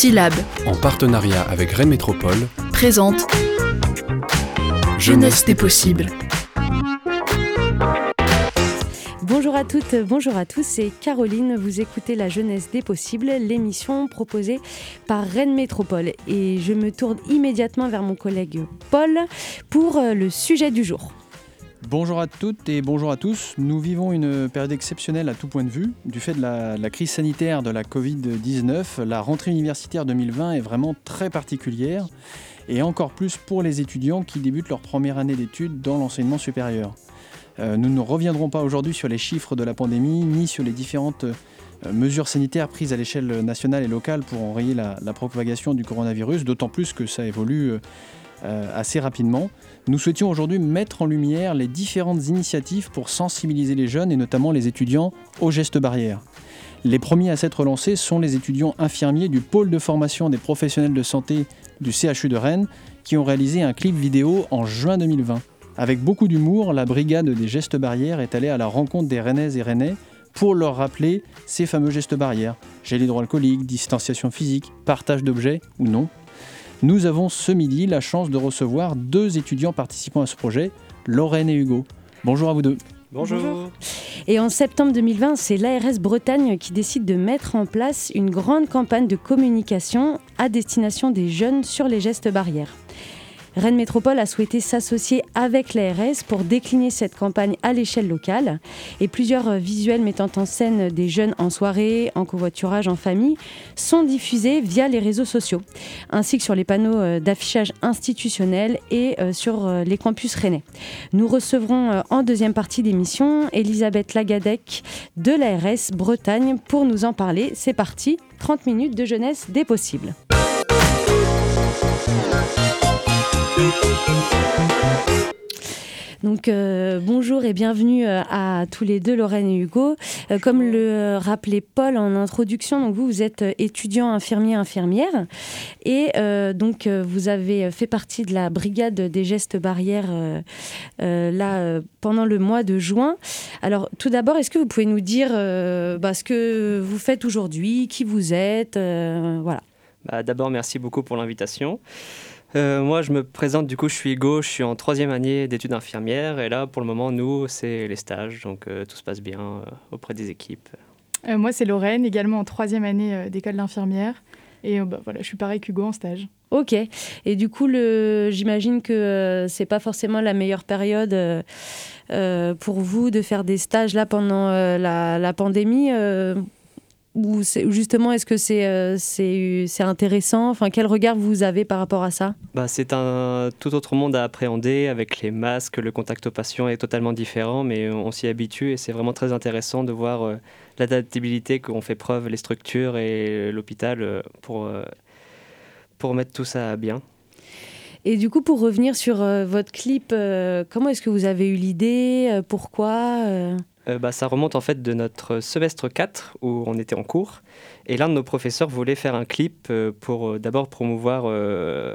Syllab, en partenariat avec Rennes Métropole, présente Jeunesse des possibles. Bonjour à toutes, bonjour à tous, c'est Caroline, vous écoutez La Jeunesse des Possibles, l'émission proposée par Rennes Métropole. Et je me tourne immédiatement vers mon collègue Paul pour euh, le sujet du jour. Bonjour à toutes et bonjour à tous. Nous vivons une période exceptionnelle à tout point de vue. Du fait de la, crise sanitaire de la Covid-19, la rentrée universitaire 2020 est vraiment très particulière et encore plus pour les étudiants qui débutent leur première année d'études dans l'enseignement supérieur. Euh, nous ne reviendrons pas aujourd'hui sur les chiffres de la pandémie ni sur les différentes euh, mesures sanitaires prises à l'échelle nationale et locale pour enrayer la, la propagation du coronavirus, d'autant plus que ça évolue euh, assez rapidement. Nous souhaitions aujourd'hui mettre en lumière les différentes initiatives pour sensibiliser les jeunes et notamment les étudiants aux gestes barrières. Les premiers à s'être lancés sont les étudiants infirmiers du pôle de formation des professionnels de santé du CHU de Rennes qui ont réalisé un clip vidéo en juin 2020. Avec beaucoup d'humour, la brigade des gestes barrières est allée à la rencontre des Rennaises et Rennais pour leur rappeler ces fameux gestes barrières. Gel hydroalcoolique, distanciation physique, partage d'objets ou non. Nous avons ce midi la chance de recevoir deux étudiants participant à ce projet, Lorraine et Hugo. Bonjour à vous deux. Bonjour. Et en septembre 2020, c'est l'ARS Bretagne qui décide de mettre en place une grande campagne de communication à destination des jeunes sur les gestes barrières. Rennes Métropole a souhaité s'associer avec l'ARS pour décliner cette campagne à l'échelle locale. Et plusieurs visuels mettant en scène des jeunes en soirée, en covoiturage, en famille, sont diffusés via les réseaux sociaux, ainsi que sur les panneaux euh, d'affichage institutionnel et euh, sur euh, les campus rennais. Nous recevrons en deuxième partie d'émission Elisabeth Lagadec de l'ARS Bretagne pour nous en parler. C'est parti, 30 minutes de jeunesse des possibles. Donc euh, bonjour et bienvenue euh, à tous les deux, Lorraine et Hugo. Euh, comme le rappelait Paul en introduction, donc vous, vous êtes étudiant infirmier infirmière et donc vous avez fait partie de la brigade des gestes barrières là pendant le mois de juin. Alors tout d'abord, est-ce que vous pouvez nous dire bah, ce que vous faites aujourd'hui, qui vous êtes, voilà. Bah, D'abord, merci beaucoup pour l'invitation. Euh, moi, je me présente, du coup, je suis Hugo, je suis en troisième année d'études infirmières. Et là, pour le moment, nous, c'est les stages, donc euh, tout se passe bien euh, auprès des équipes. Euh, moi, c'est Lorraine, également en troisième année euh, d'école d'infirmière. Et euh, bah, voilà, je suis pareil qu'Hugo en stage. Ok. Et du coup, le... j'imagine que euh, c'est pas forcément la meilleure période pour vous de faire des stages là pendant euh, la, la pandémie. Ou ou justement, est-ce que c'est euh, c'est intéressant? Enfin, quel regard vous avez par rapport à ça? Bah, c'est un tout autre monde à appréhender avec les masques, le contact aux patients est totalement différent, mais on s'y habitue et c'est vraiment très intéressant de voir euh, l'adaptabilité qu'ont fait preuve les structures et l'hôpital euh, pour, pour mettre tout ça bien. Et du coup, pour revenir sur votre clip, comment est-ce que vous avez eu l'idée? Pourquoi Euh, bah, ça remonte en fait de notre semestre 4 où on était en cours et l'un de nos professeurs voulait faire un clip euh, pour euh, d'abord promouvoir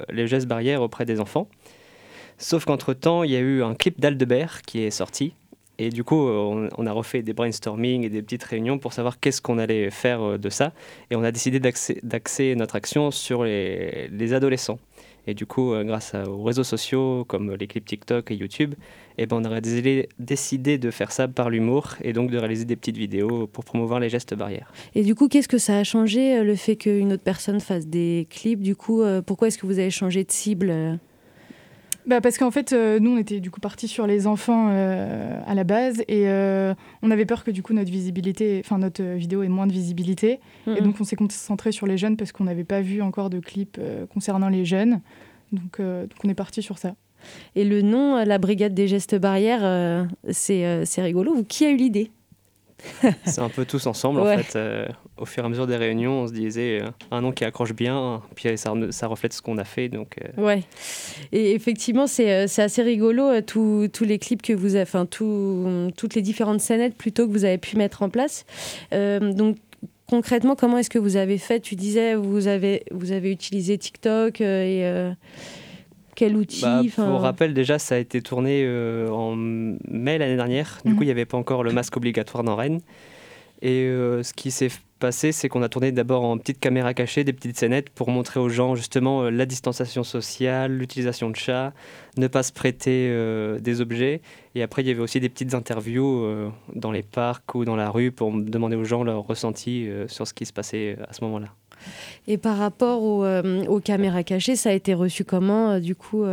les gestes barrières auprès des enfants. Sauf qu'entre-temps, il y a eu un clip d'Aldebert qui est sorti et du coup, on, a refait des brainstorming et des petites réunions pour savoir qu'est-ce qu'on allait faire de ça et on a décidé d'axer notre action sur les adolescents. Et du coup, euh, grâce aux réseaux sociaux comme les clips TikTok et YouTube, eh ben, on aurait décidé, de faire ça par l'humour et donc de réaliser des petites vidéos pour promouvoir les gestes barrières. Et du coup, qu'est-ce que ça a changé, euh, le fait qu'une autre personne fasse des clips? Du coup, euh, pourquoi est-ce que vous avez changé de cible? Bah, parce qu'en fait, euh, nous, on était du coup partis sur les enfants euh, à la base et euh, on avait peur que du coup notre visibilité, enfin notre vidéo ait moins de visibilité. Et Mhm. donc, on s'est concentré sur les jeunes parce qu'on n'avait pas vu encore de clip concernant les jeunes. Donc, donc on est parti sur ça. Et le nom, la brigade des gestes barrières, c'est rigolo. Qui a eu l'idée? C'est un peu tous ensemble Ouais. en fait. euh, au fur et à mesure des réunions, on se disait euh, un nom qui accroche bien, puis ça, ça reflète ce qu'on a fait. Donc, euh, Ouais. Et effectivement, c'est assez rigolo, tous tous les clips que vous avez, enfin, tout- toutes les différentes scénettes plutôt que vous avez pu mettre en place. Donc, concrètement, comment est-ce que vous avez fait? Tu disais, vous avez, vous avez utilisé TikTok et quel outil Bah, pour rappel, déjà, ça a été tourné euh, en mai l'année dernière. Du Mhm. coup, il n'y avait pas encore le masque obligatoire dans Rennes. Et euh, ce qui s'est passé, c'est qu'on a tourné d'abord en petite caméra cachée, des petites scénettes pour montrer aux gens justement euh, la distanciation sociale, l'utilisation de chats, ne pas se prêter euh, des objets. Et après, il y avait aussi des petites interviews dans les parcs ou dans la rue pour demander aux gens leur ressenti sur ce qui se passait à ce moment-là. Et par rapport aux caméras cachées, ça a été reçu comment du coup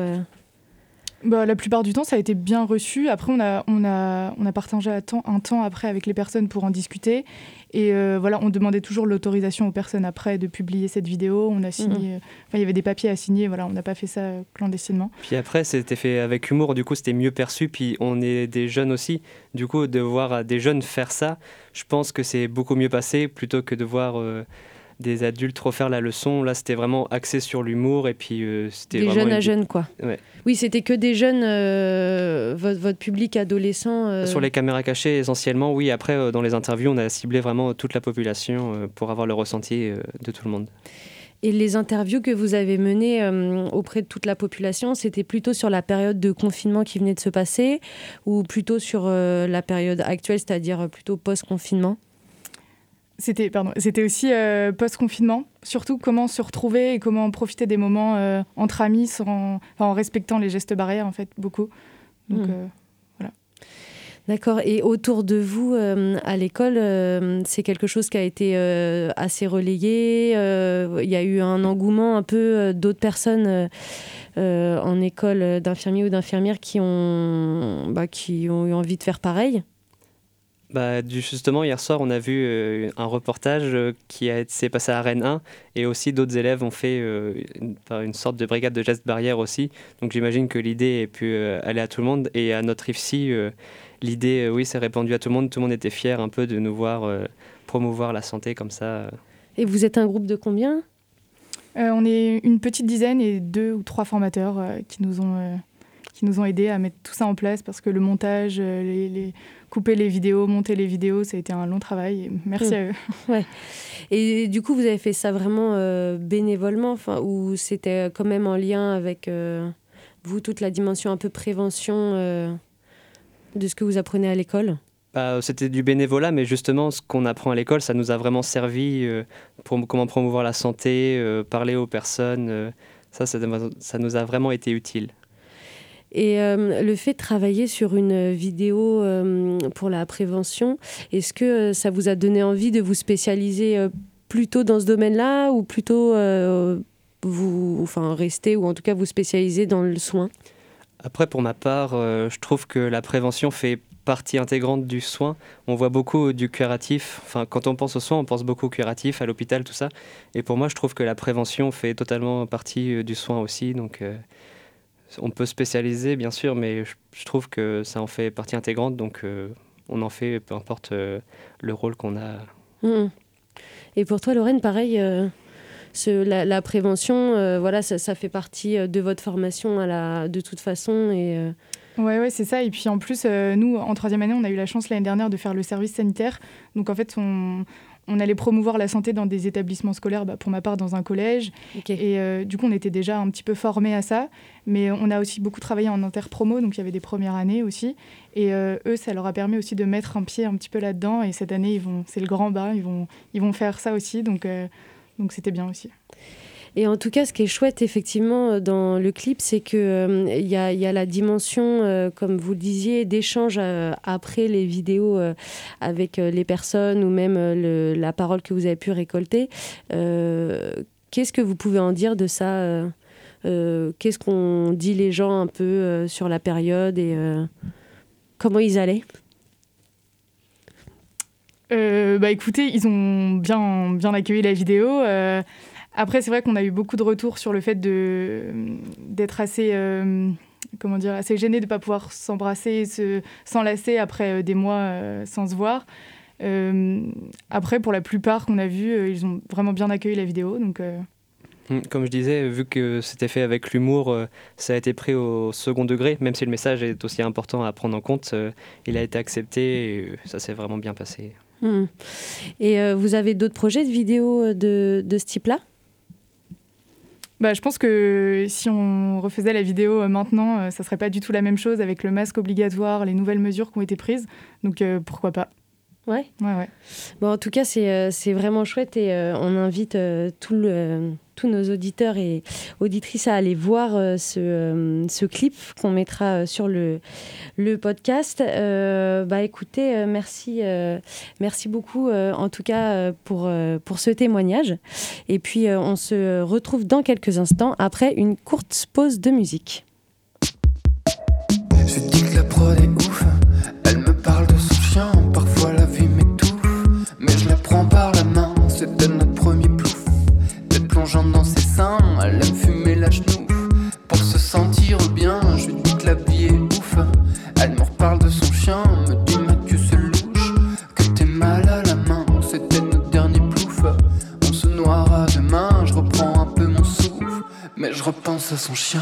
bah, la plupart du temps, ça a été bien reçu. Après, on a, on a, on a partagé un temps, un temps après avec les personnes pour en discuter. Et euh, voilà, on demandait toujours l'autorisation aux personnes après de publier cette vidéo. On a signé, mhm. enfin, il y avait des papiers à signer. Voilà, on n'a pas fait ça clandestinement. Puis après, c'était fait avec humour. Du coup, c'était mieux perçu. Puis on est des jeunes aussi. Du coup, de voir des jeunes faire ça, je pense que c'est beaucoup mieux passé plutôt que de voir. Euh, des adultes refaire la leçon. Là, c'était vraiment axé sur l'humour et puis euh, c'était des jeunes à jeunes quoi. Ouais. Oui, c'était que des jeunes, euh, votre, votre, public adolescent. Euh. Sur les caméras cachées essentiellement, oui. Après, dans les interviews, on a ciblé vraiment toute la population pour avoir le ressenti de tout le monde. Et les interviews que vous avez menées auprès de toute la population, c'était plutôt sur la période de confinement qui venait de se passer ou plutôt sur la période actuelle, c'est-à-dire plutôt post-confinement? C'était pardon, c'était aussi euh, post-confinement, surtout comment se retrouver et comment profiter des moments euh, entre amis sans, en respectant les gestes barrières en fait beaucoup. Donc hmm. euh, voilà. D'accord. Et autour de vous, à l'école, c'est quelque chose qui a été assez relayé. Il y a eu un engouement un peu d'autres personnes en école d'infirmiers ou d'infirmières qui ont, bah, qui ont eu envie de faire pareil? Bah, justement, hier soir, on a vu euh, un reportage euh, qui s'est passé à Rennes 1 et aussi d'autres élèves ont fait euh, une, une, sorte de brigade de gestes barrières aussi. Donc j'imagine que l'idée ait pu aller à tout le monde et à notre IFSI, l'idée, oui, s'est répandue à tout le monde. Tout le monde était fier un peu de nous voir promouvoir la santé comme ça. Et vous êtes un groupe de combien? On est une petite dizaine et deux ou trois formateurs qui nous ont qui nous ont aidés à mettre tout ça en place parce que le montage, les, les couper les vidéos, monter les vidéos, ça a été un long travail. Merci mm. à eux. Ouais. Et du coup, vous avez fait ça vraiment euh, bénévolement, enfin, ou c'était quand même en lien avec euh, vous, toute la dimension un peu prévention euh, de ce que vous apprenez à l'école? Bah, C'était du bénévolat, mais justement, ce qu'on apprend à l'école, ça nous a vraiment servi pour comment promouvoir la santé, parler aux personnes. ça, ça nous a vraiment été utile. Et euh, le fait de travailler sur une vidéo euh, pour la prévention, est-ce que euh, ça vous a donné envie de vous spécialiser plutôt dans ce domaine-là ou plutôt vous enfin, rester ou en tout cas vous spécialiser dans le soin? Après, pour ma part, je trouve que la prévention fait partie intégrante du soin. On voit beaucoup du curatif. Enfin, quand on pense au soin, on pense beaucoup au curatif, à l'hôpital, tout ça. Et pour moi, je trouve que la prévention fait totalement partie du soin aussi. Donc, on peut spécialiser, bien sûr, mais je, trouve que ça en fait partie intégrante, donc euh, on en fait peu importe euh, le rôle qu'on a. Mmh. Et pour toi, Lorraine, pareil, euh, la, prévention, voilà, ça, fait partie de votre formation à la, de toute façon. Et, Ouais, ouais, c'est ça. Et puis en plus, nous, en troisième année, on a eu la chance l'année dernière de faire le service sanitaire. Donc en fait, on, on allait promouvoir la santé dans des établissements scolaires, bah, pour ma part dans un collège. Et euh, du coup, on était déjà un petit peu formés à ça. Mais on a aussi beaucoup travaillé en interpromo, donc il y avait des premières années aussi. Et euh, eux, ça leur a permis aussi de mettre un pied un petit peu là-dedans. Et cette année, ils vont, c'est le grand bas, ils vont, ils vont faire ça aussi. Donc, euh, donc c'était bien aussi. Et en tout cas, ce qui est chouette, effectivement, euh, dans le clip, c'est qu'il euh, il y, a, la dimension, euh, comme vous le disiez, d'échange après les vidéos avec les personnes ou même la parole que vous avez pu récolter. Qu'est-ce que vous pouvez en dire de ça Qu'est-ce qu'on dit les gens un peu sur la période et comment ils allaient? Bah écoutez, ils ont bien, bien accueilli la vidéo. Après, c'est vrai qu'on a eu beaucoup de retours sur le fait d'être assez, euh, comment dire, assez gêné de ne pas pouvoir s'embrasser, s'enlacer après euh, des mois euh, sans se voir. après, pour la plupart qu'on a vus, ils ont vraiment bien accueilli la vidéo. Donc, hum, Comme je disais, vu que c'était fait avec l'humour, ça a été pris au second degré, même si le message est aussi important à prendre en compte. il a été accepté et ça s'est vraiment bien passé. Hum. Et vous avez d'autres projets de vidéos de, de ce type-là? Bah, je pense que si on refaisait la vidéo euh, maintenant, euh, ça serait pas du tout la même chose avec le masque obligatoire, les nouvelles mesures qui ont été prises. Donc euh, pourquoi pas Ouais. Ouais, ouais. Bon, en tout cas, c'est c'est vraiment chouette et on invite tout le tous nos auditeurs et auditrices à aller voir euh, ce, euh, ce, clip qu'on mettra euh, sur le, le podcast. bah, écoutez, merci, merci beaucoup en tout cas pour, pour ce témoignage. Et puis on se retrouve dans quelques instants après une courte pause de musique. son chien.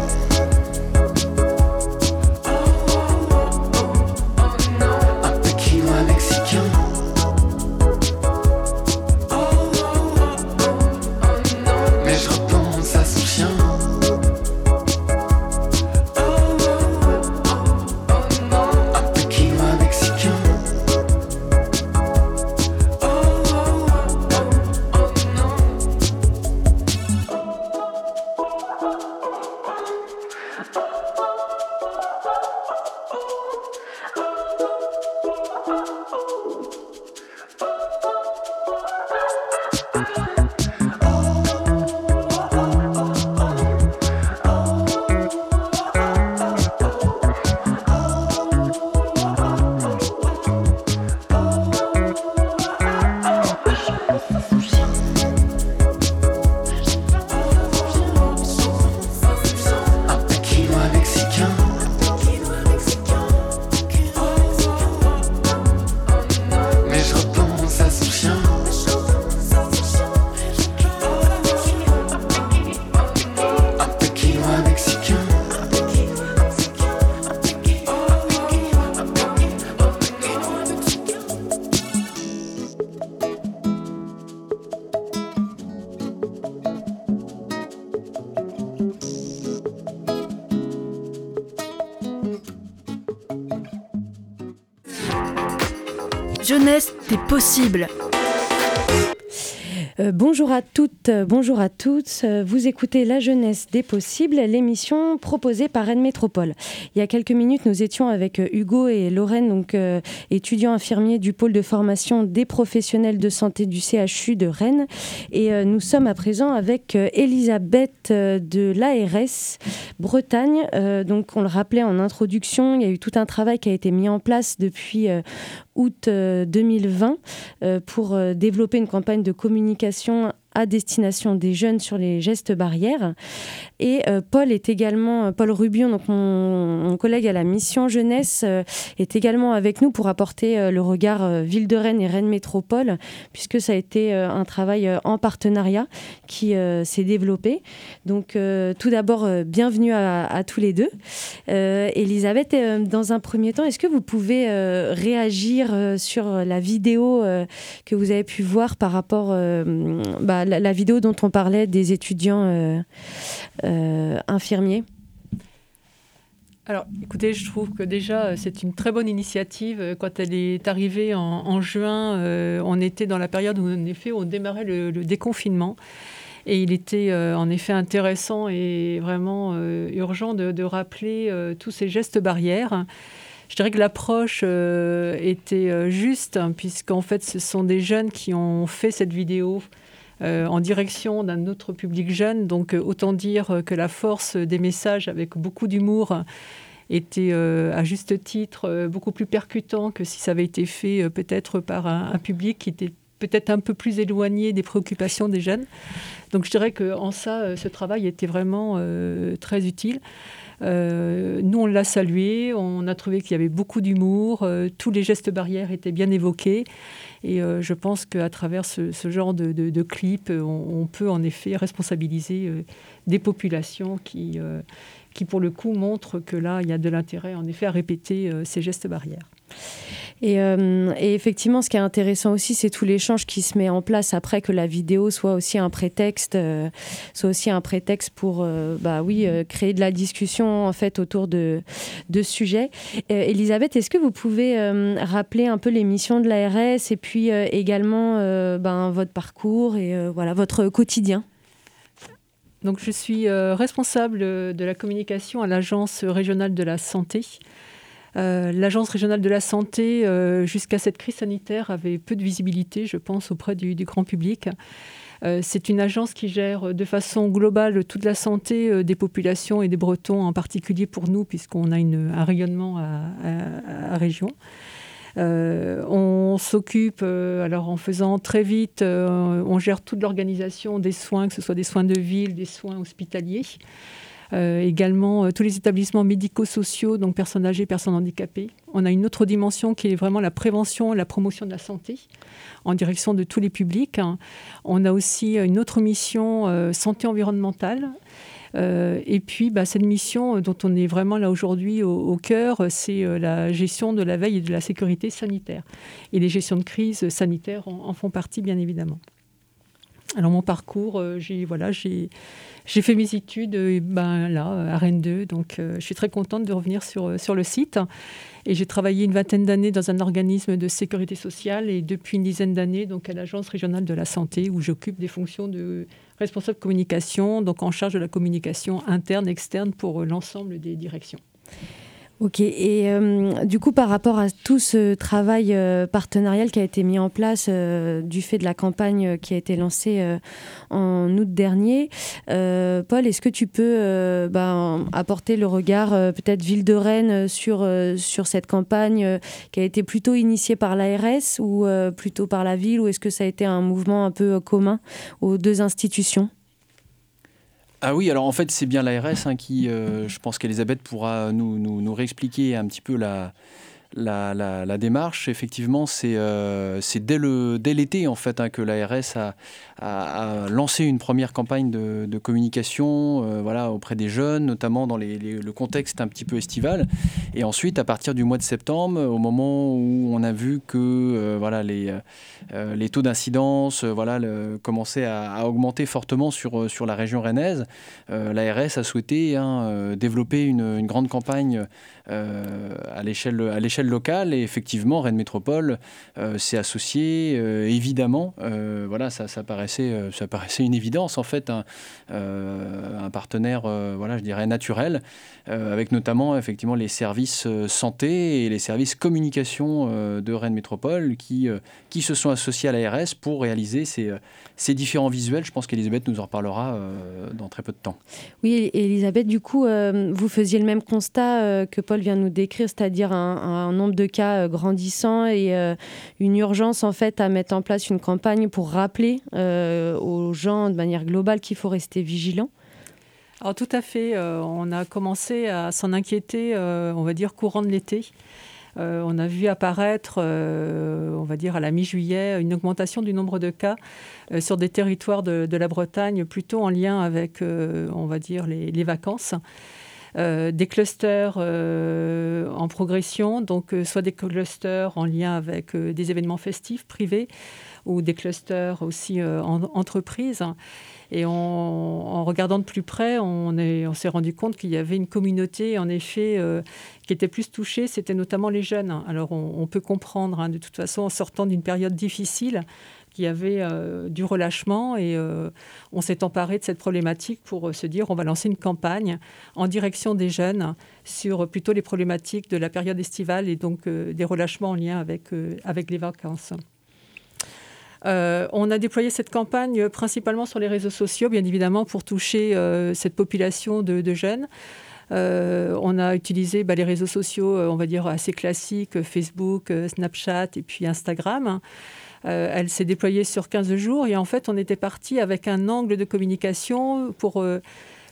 Jeunesse des possibles. Euh, bonjour à toutes, euh, bonjour à tous. Euh, vous écoutez La jeunesse des possibles, l'émission proposée par Rennes Métropole. Il y a quelques minutes, nous étions avec Hugo et Lorraine, donc étudiants infirmiers du pôle de formation des professionnels de santé du CHU de Rennes. Et nous sommes à présent avec Elisabeth de l'ARS Bretagne. donc, on le rappelait en introduction, il y a eu tout un travail qui a été mis en place depuis août 2020 pour développer une campagne de communication association à destination des jeunes sur les gestes barrières. Et euh, Paul est également, euh, Paul Rubion, donc mon, collègue à la mission jeunesse, euh, est également avec nous pour apporter le regard Ville de Rennes et Rennes Métropole, puisque ça a été un travail en partenariat qui s'est développé. Donc tout d'abord, bienvenue à, tous les deux. Elisabeth, dans un premier temps, est-ce que vous pouvez réagir sur la vidéo que vous avez pu voir par rapport bah, la, vidéo dont on parlait des étudiants euh, euh, infirmiers alors, écoutez, je trouve que déjà, euh, c'est une très bonne initiative. Quand elle est arrivée en, juin, on était dans la période où, en effet, on démarrait le, déconfinement. Et il était en effet intéressant et vraiment urgent de, rappeler tous ces gestes barrières. Je dirais que l'approche était juste, hein, puisqu'en fait, ce sont des jeunes qui ont fait cette vidéo en direction d'un autre public jeune. Donc autant dire que la force des messages avec beaucoup d'humour était à juste titre beaucoup plus percutant que si ça avait été fait peut-être par un, public qui était peut-être un peu plus éloigné des préoccupations des jeunes. Donc je dirais qu'en ça, ce travail était vraiment très utile. Euh, nous, on l'a salué, on a trouvé qu'il y avait beaucoup d'humour, euh, tous les gestes barrières étaient bien évoqués. Et euh, je pense qu'à travers ce, genre de, clip, on, peut en effet responsabiliser des populations qui, qui, pour le coup, montrent que là, il y a de l'intérêt, en effet, à répéter ces gestes barrières. Euh, et, effectivement, ce qui est intéressant aussi, c'est tout l'échange qui se met en place après que la vidéo soit aussi un prétexte, euh, soit aussi un prétexte pour, euh, bah oui, créer de la discussion en fait autour de, de ce. Elisabeth, est-ce que vous pouvez rappeler un peu les missions de l'ARS et puis également ben, votre parcours et voilà votre quotidien? Donc, je suis responsable de la communication à l'Agence régionale de la santé. Euh, l'Agence régionale de la santé, euh, jusqu'à cette crise sanitaire, avait peu de visibilité, je pense, auprès du, grand public. Euh, c'est une agence qui gère de façon globale toute la santé des populations et des Bretons en particulier pour nous, puisqu'on a un rayonnement à, région. on s'occupe, alors en faisant très vite, on gère toute l'organisation des soins, que ce soit des soins de ville, des soins hospitaliers. Euh, également euh, tous les établissements médico-sociaux, donc personnes âgées, personnes handicapées. On a une autre dimension qui est vraiment la prévention, la promotion de la santé en direction de tous les publics. On a aussi une autre mission euh, santé environnementale. et puis, bah, cette mission dont on est vraiment là aujourd'hui au, cœur, c'est la gestion de la veille et de la sécurité sanitaire. Et les gestions de crise sanitaire en, font partie, bien évidemment. Alors, mon parcours, j'ai voilà, j'ai j'ai fait mes études euh, ben, là, à Rennes 2, donc euh, je suis très contente de revenir sur, euh, sur le site. Et j'ai travaillé une vingtaine d'années dans un organisme de sécurité sociale et depuis une dizaine d'années donc à l'Agence régionale de la santé où j'occupe des fonctions de responsable communication, donc en charge de la communication interne, externe pour l'ensemble des directions. Ok, et euh, du coup, par rapport à tout ce travail euh, partenarial qui a été mis en place euh, du fait de la campagne qui a été lancée en août dernier, Paul, est-ce que tu peux ben, apporter le regard peut-être ville de Rennes sur, sur cette campagne qui a été plutôt initiée par l'ARS ou plutôt par la ville, ou est-ce que ça a été un mouvement un peu commun aux deux institutions? Ah oui, alors en fait, c'est bien l'ARS hein, qui, euh, je pense qu'Elisabeth pourra nous, nous, nous, réexpliquer un petit peu la, la, la, démarche, effectivement, c'est euh, dès l'été en fait hein, que l'ARS a, a, lancé une première campagne de, de communication euh, voilà, auprès des jeunes, notamment dans les, le contexte un petit peu estival. Et ensuite, à partir du mois de septembre, au moment où on a vu que euh, voilà, les, euh, les taux d'incidence voilà, commençaient à, à, augmenter fortement sur, sur la région rennaise, l'ARS a souhaité hein, développer une, une, grande campagne à l'échelle locale. Et effectivement, Rennes Métropole euh, s'est associé. Euh, évidemment, euh, voilà, ça, ça, paraissait, ça paraissait une évidence, en fait, un, un partenaire, voilà, je dirais, naturel, avec notamment, effectivement, les services santé et les services communication de Rennes Métropole qui, qui se sont associés à l'ARS pour réaliser ces, ces différents visuels. Je pense qu'Elisabeth nous en reparlera dans très peu de temps. Oui, Elisabeth, du coup, vous faisiez le même constat que Paul vient de nous décrire, c'est-à-dire un nombre de cas euh, grandissant et euh, une urgence en fait à mettre en place une campagne pour rappeler euh, aux gens de manière globale qu'il faut rester vigilant alors tout à fait, on a commencé à s'en inquiéter, on va dire, courant de l'été. on a vu apparaître, on va dire à la mi-juillet, une augmentation du nombre de cas sur des territoires de, la Bretagne, plutôt en lien avec, on va dire, les vacances. Euh, des clusters euh, en progression, donc euh, soit des clusters en lien avec des événements festifs privés ou des clusters aussi en entreprise. Et en regardant de plus près, on, on s'est rendu compte qu'il y avait une communauté, en effet, qui était plus touchée, c'était notamment les jeunes. Alors on, peut comprendre, hein, de toute façon, en sortant d'une période difficile, qu'il y avait euh, du relâchement et euh, on s'est emparé de cette problématique pour euh, se dire on va lancer une campagne en direction des jeunes sur plutôt les problématiques de la période estivale et donc des relâchements en lien avec, avec les vacances. on a déployé cette campagne principalement sur les réseaux sociaux, bien évidemment, pour toucher cette population de, jeunes. on a utilisé bah, les réseaux sociaux, on va dire, assez classiques, Facebook, Snapchat et puis Instagram. Elle s'est déployée sur 15 jours et en fait, on était parti avec un angle de communication pour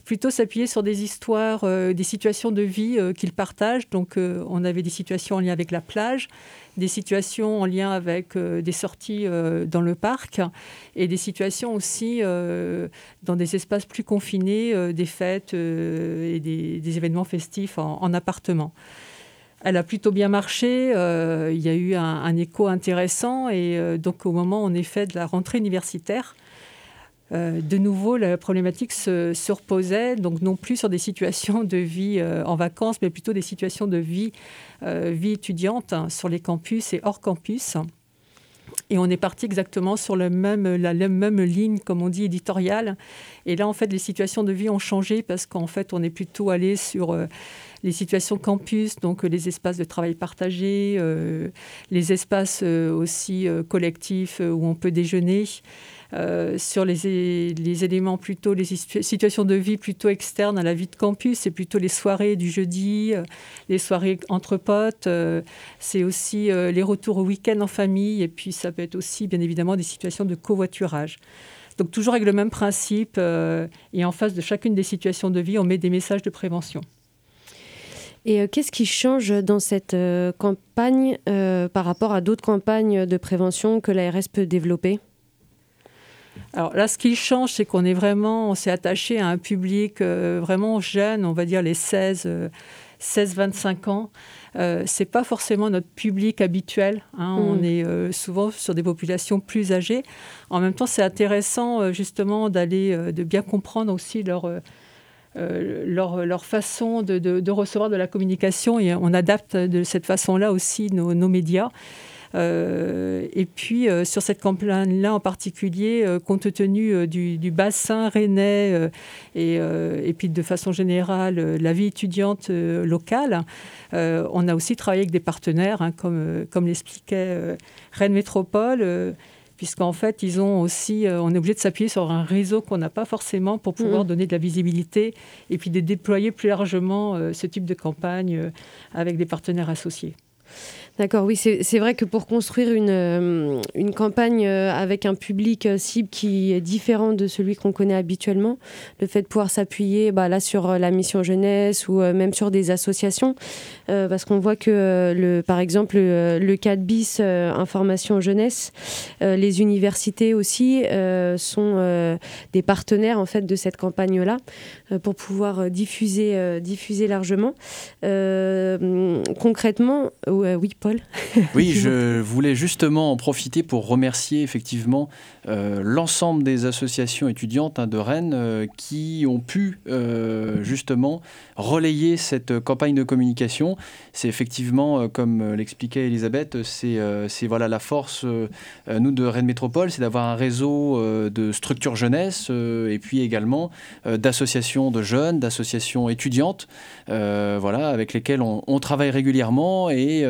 plutôt s'appuyer sur des histoires, euh, des situations de vie euh, qu'ils partagent. Donc, euh, on avait des situations en lien avec la plage, des situations en lien avec des sorties dans le parc et des situations aussi dans des espaces plus confinés, des fêtes et des, événements festifs en, appartement. Elle a plutôt bien marché, il y a eu un, écho intéressant et donc au moment en effet de la rentrée universitaire, euh, de nouveau, la problématique se, reposait, donc non plus sur des situations de vie euh, en vacances, mais plutôt des situations de vie, euh, vie étudiante hein, sur les campus et hors campus. Et on est parti exactement sur le même, la, même ligne, comme on dit, éditoriale. Et là, en fait, les situations de vie ont changé parce qu'en fait, on est plutôt allé sur les situations campus, donc les espaces de travail partagés, les espaces aussi collectifs où on peut déjeuner. Euh, sur les, éléments plutôt, les situations de vie plutôt externes à la vie de campus, c'est plutôt les soirées du jeudi, euh, les soirées entre potes, euh, c'est aussi les retours au week-end en famille, et puis ça peut être aussi bien évidemment des situations de covoiturage. Donc toujours avec le même principe, et en face de chacune des situations de vie, on met des messages de prévention. Et qu'est-ce qui change dans cette campagne par rapport à d'autres campagnes de prévention que l'ARS peut développer? Alors là, ce qui change, c'est qu'on est vraiment, on s'est attaché à un public euh, vraiment jeune, on va dire les 16, 16-25 euh, ans. Euh, c'est pas forcément notre public habituel. Hein. On mm. est euh, souvent sur des populations plus âgées. En même temps, c'est intéressant justement d'aller, de bien comprendre aussi leur leur, leur, façon de, recevoir de la communication et on adapte de cette façon-là aussi nos, médias. Euh, et puis, euh, sur cette campagne-là en particulier, euh, compte tenu du, bassin rennais et, et, puis de façon générale, la vie étudiante locale, on a aussi travaillé avec des partenaires, hein, comme, comme l'expliquait Rennes Métropole puisqu'en fait, ils ont aussi, on est obligé de s'appuyer sur un réseau qu'on n'a pas forcément pour pouvoir mmh. donner de la visibilité et puis de déployer plus largement ce type de campagne avec des partenaires associés. D'accord, oui, c'est vrai que pour construire une, euh, une campagne euh, avec un public euh, cible qui est différent de celui qu'on connaît habituellement, le fait de pouvoir s'appuyer bah, là sur la mission jeunesse ou même sur des associations, parce qu'on voit que, le, par exemple, le, 4 bis information jeunesse, les universités aussi sont des partenaires en fait de cette campagne-là pour pouvoir diffuser, diffuser largement. concrètement, oui, Paul oui, je voulais justement en profiter pour remercier effectivement euh, l'ensemble des associations étudiantes hein, de Rennes euh, qui ont pu euh, justement relayer cette campagne de communication. C'est effectivement, comme l'expliquait Elisabeth, c'est voilà la force, nous de Rennes Métropole, c'est d'avoir un réseau de structures jeunesse et puis également d'associations de jeunes, d'associations étudiantes, voilà, avec lesquelles on, on travaille régulièrement et,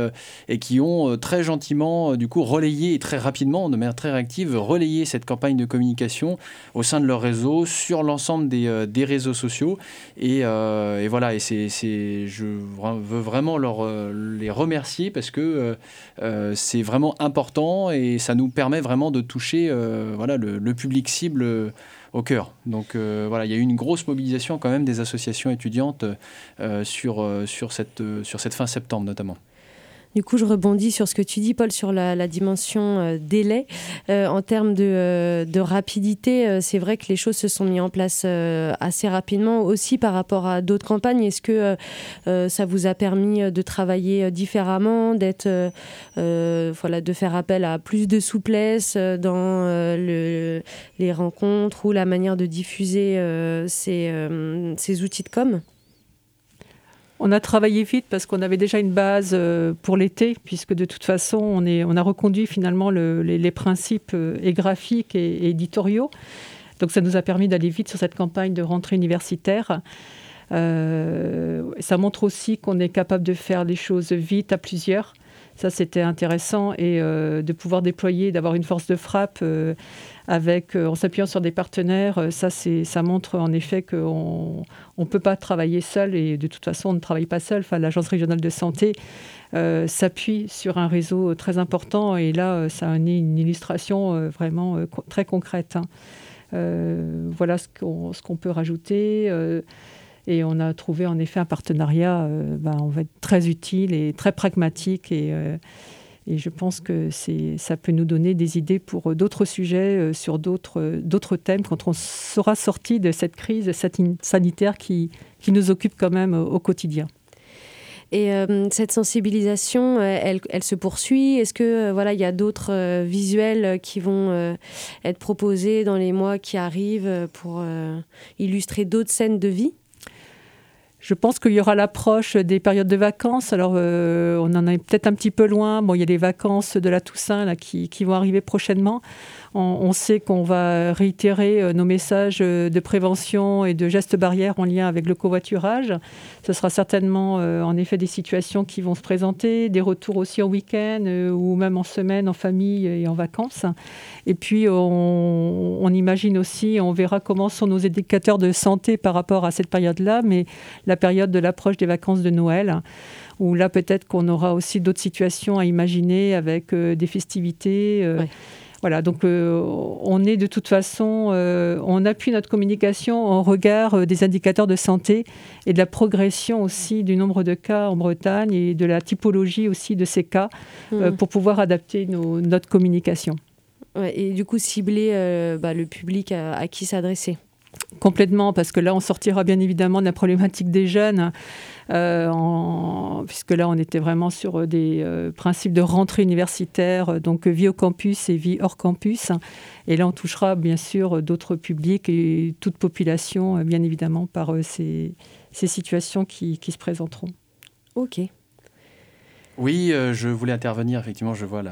et qui ont très gentiment, du coup, relayé et très rapidement, de manière très réactive, relayé cette campagne de communication au sein de leur réseau, sur l'ensemble des, euh, réseaux sociaux. Et, euh, et voilà, et c'est, je veux vraiment leur, euh, les remercier parce que c'est vraiment important et ça nous permet vraiment de toucher voilà, le, public cible au cœur. Donc voilà, il y a eu une grosse mobilisation quand même des associations étudiantes sur cette fin septembre notamment. Du coup, je rebondis sur ce que tu dis, Paul, sur la, dimension euh, délai. Euh, en termes de, euh, rapidité, c'est vrai que les choses se sont mises en place assez rapidement aussi par rapport à d'autres campagnes. Est-ce que ça vous a permis de travailler différemment, d'être, voilà, de faire appel à plus de souplesse dans les rencontres ou la manière de diffuser ces, ces outils de com' On a travaillé vite parce qu'on avait déjà une base euh, pour l'été, puisque de toute façon, on, a reconduit finalement les, principes euh, et graphiques et, éditoriaux. Donc ça nous a permis d'aller vite sur cette campagne de rentrée universitaire. Euh, ça montre aussi qu'on est capable de faire les choses vite à plusieurs. Ça, c'était intéressant et de pouvoir déployer, d'avoir une force de frappe avec, en s'appuyant sur des partenaires. Ça, ça montre en effet qu'on ne peut pas travailler seul et de toute façon, on ne travaille pas seul. Enfin, l'Agence régionale de santé s'appuie sur un réseau très important et là, ça a une illustration vraiment très concrète. Hein. Euh, voilà ce qu'on peut rajouter. Euh, et on a trouvé en effet un partenariat euh, ben, on va être très utile et très pragmatique. Et, et je pense que ça peut nous donner des idées pour d'autres sujets, sur d'autres thèmes, quand on sera sorti de cette crise sanitaire qui, qui nous occupe quand même au quotidien. Et euh, cette sensibilisation, euh, elle, elle se poursuit? Est-ce que euh, voilà, il y a d'autres visuels qui vont être proposés dans les mois qui arrivent pour illustrer d'autres scènes de vie? Je pense qu'il y aura l'approche des périodes de vacances. Alors, on en est peut-être un petit peu loin. Bon, il y a les vacances de la Toussaint qui vont arriver prochainement. On, sait qu'on va réitérer euh, nos messages euh, de prévention et de gestes barrières en lien avec le covoiturage. Ce sera certainement euh, en effet des situations qui vont se présenter, des retours aussi en week-end ou même en semaine, en famille et en vacances. Et puis on, imagine aussi, on verra comment sont nos indicateurs de santé par rapport à cette période-là, mais la période de l'approche des vacances de Noël où là peut-être qu'on aura aussi d'autres situations à imaginer avec des festivités. Voilà, donc euh, on est de toute façon, euh, on appuie notre communication en regard euh, des indicateurs de santé et de la progression aussi du nombre de cas en Bretagne et de la typologie aussi de ces cas mmh. pour pouvoir adapter notre communication. et du coup, cibler bah, le public à qui s'adresser. Complètement, parce que là, on sortira bien évidemment de la problématique des jeunes, euh, puisque là, on était vraiment sur des euh, principes de rentrée universitaire, donc vie au campus et vie hors campus. Et là, on touchera bien sûr d'autres publics et toute population, bien évidemment, par euh, ces, situations qui, qui se présenteront. Ok. Oui, euh, je voulais intervenir. Effectivement, je vois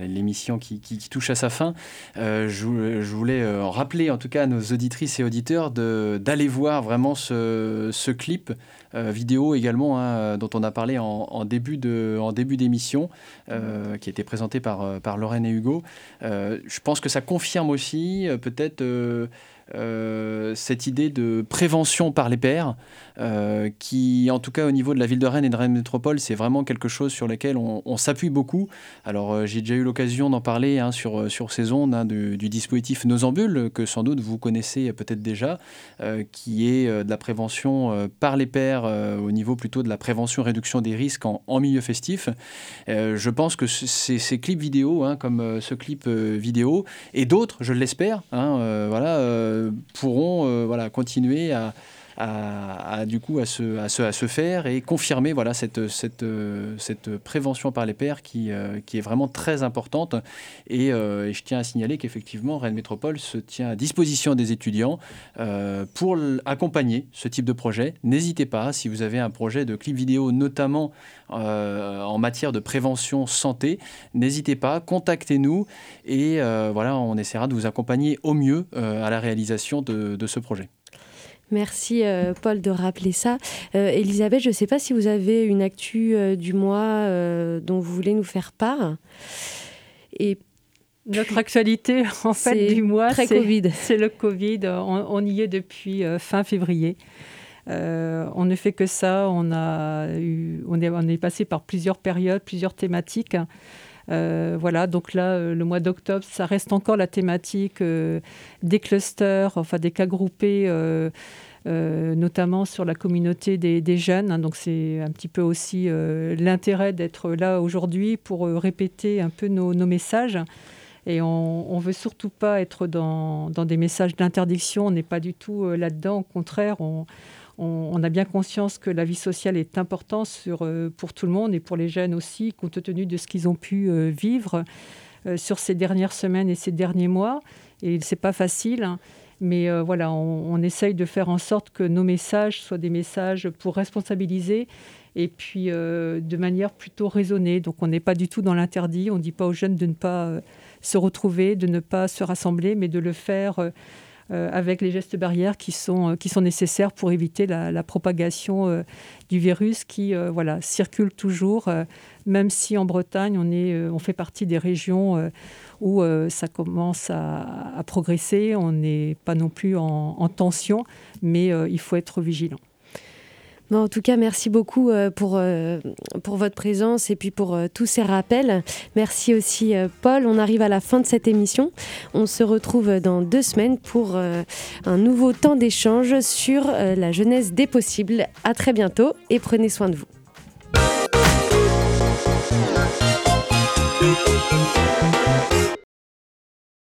l'émission qui, touche à sa fin. Euh, je, voulais euh, rappeler, en tout cas, à nos auditrices et auditeurs d'aller voir vraiment ce, clip vidéo également, hein, dont on a parlé en, début d'émission, qui a été présenté par, par Lorraine et Hugo. je pense que ça confirme aussi peut-être euh, cette idée de prévention par les pairs, euh, qui, en tout cas au niveau de la ville de Rennes et de Rennes Métropole, c'est vraiment quelque chose sur lequel on, s'appuie beaucoup. Alors euh, j'ai déjà eu l'occasion d'en parler hein, sur, sur ces ondes hein, du, dispositif Nosambule, que sans doute vous connaissez peut-être déjà, qui est de la prévention par les pairs au niveau plutôt de la prévention réduction des risques en, milieu festif. je pense que ces, clips vidéo, hein, comme ce clip vidéo, et d'autres, je l'espère, voilà, pourront euh, voilà, continuer à, à, du coup à se, faire et confirmer voilà, cette, prévention par les pairs qui, euh, est vraiment très importante. Et, euh, et je tiens à signaler qu'effectivement, Rennes Métropole se tient à disposition des étudiants pour accompagner ce type de projet. N'hésitez pas, si vous avez un projet de clip vidéo, notamment en matière de prévention santé, n'hésitez pas, contactez-nous et voilà, on essaiera de vous accompagner au mieux à la réalisation de ce projet. Merci euh, Paul de rappeler ça. Euh, Elisabeth, je ne sais pas si vous avez une actu euh, du mois dont vous voulez nous faire part. Et notre actualité, en fait, du mois, c'est le Covid. On, y est depuis fin février. on ne fait que ça. On, a eu, on, est, on est passé par plusieurs périodes, plusieurs thématiques. Voilà, donc là, le mois d'octobre, ça reste encore la thématique des clusters, enfin des cas groupés euh, notamment sur la communauté des, jeunes. Hein. donc c'est un petit peu aussi euh, l'intérêt d'être là aujourd'hui pour euh, répéter un peu nos, messages. Et on ne veut surtout pas être dans, des messages d'interdiction, on n'est pas du tout là-dedans. Au contraire, on, a bien conscience que la vie sociale est importante sur, pour tout le monde et pour les jeunes aussi, compte tenu de ce qu'ils ont pu vivre sur ces dernières semaines et ces derniers mois. Et c'est pas facile. Hein. Mais euh, voilà, on, essaye de faire en sorte que nos messages soient des messages pour responsabiliser et puis euh, de manière plutôt raisonnée. Donc on n'est pas du tout dans l'interdit, on ne dit pas aux jeunes de ne pas euh, se retrouver, de ne pas se rassembler, mais de le faire avec les gestes barrières qui sont, qui sont nécessaires pour éviter la, propagation du virus qui voilà, circule toujours, même si en Bretagne, on, est, on fait partie des régions où ça commence à, progresser. On n'est pas non plus en tension, mais il faut être vigilant en tout cas, merci beaucoup euh, pour, euh, pour votre présence et puis pour euh, tous ces rappels. Merci aussi, Paul. On arrive à la fin de cette émission. On se retrouve dans deux semaines pour un nouveau temps d'échange sur la jeunesse des possibles. À très bientôt et prenez soin de vous.